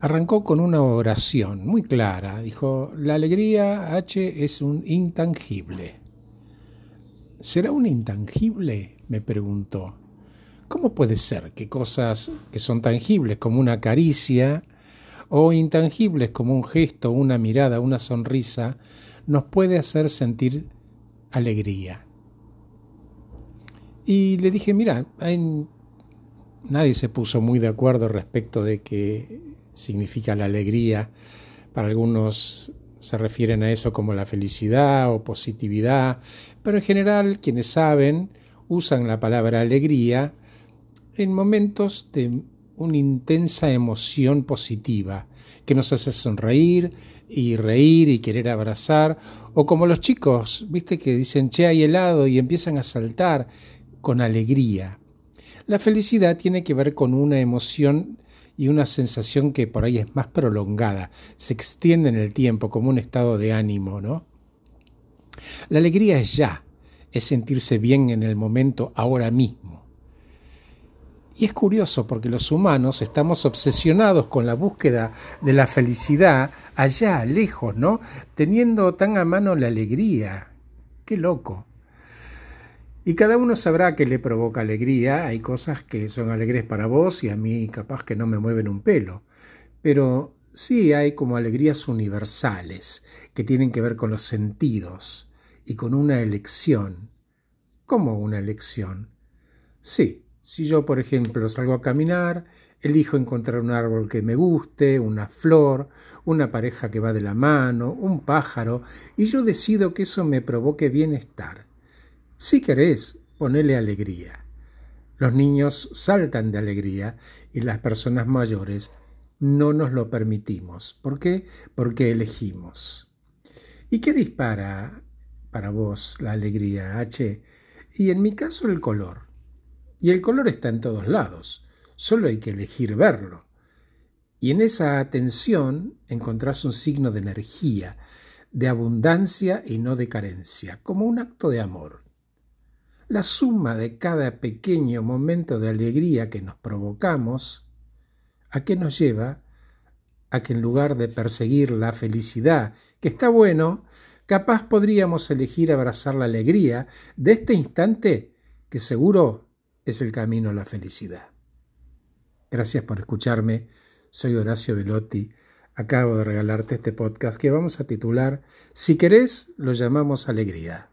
arrancó con una oración muy clara. Dijo, la alegría H es un intangible. ¿Será un intangible? me preguntó. ¿Cómo puede ser que cosas que son tangibles como una caricia o intangibles como un gesto, una mirada, una sonrisa, nos puede hacer sentir alegría? Y le dije, mira, nadie se puso muy de acuerdo respecto de qué significa la alegría. Para algunos se refieren a eso como la felicidad o positividad, pero en general quienes saben usan la palabra alegría en momentos de una intensa emoción positiva que nos hace sonreír y reír y querer abrazar, o como los chicos, viste que dicen che hay helado y empiezan a saltar con alegría. La felicidad tiene que ver con una emoción y una sensación que por ahí es más prolongada, se extiende en el tiempo como un estado de ánimo, ¿no? La alegría es ya, es sentirse bien en el momento ahora mismo. Y es curioso porque los humanos estamos obsesionados con la búsqueda de la felicidad allá, lejos, ¿no? Teniendo tan a mano la alegría. Qué loco. Y cada uno sabrá que le provoca alegría. Hay cosas que son alegres para vos y a mí capaz que no me mueven un pelo. Pero sí hay como alegrías universales que tienen que ver con los sentidos y con una elección. ¿Cómo una elección? Sí, si yo, por ejemplo, salgo a caminar, elijo encontrar un árbol que me guste, una flor, una pareja que va de la mano, un pájaro, y yo decido que eso me provoque bienestar. Si querés, ponele alegría. Los niños saltan de alegría y las personas mayores no nos lo permitimos. ¿Por qué? Porque elegimos. ¿Y qué dispara para vos la alegría, H? Y en mi caso el color. Y el color está en todos lados, solo hay que elegir verlo. Y en esa atención encontrás un signo de energía, de abundancia y no de carencia, como un acto de amor. La suma de cada pequeño momento de alegría que nos provocamos, ¿a qué nos lleva? A que en lugar de perseguir la felicidad, que está bueno, capaz podríamos elegir abrazar la alegría de este instante que seguro es el camino a la felicidad. Gracias por escucharme. Soy Horacio Velotti. Acabo de regalarte este podcast que vamos a titular Si querés, lo llamamos alegría.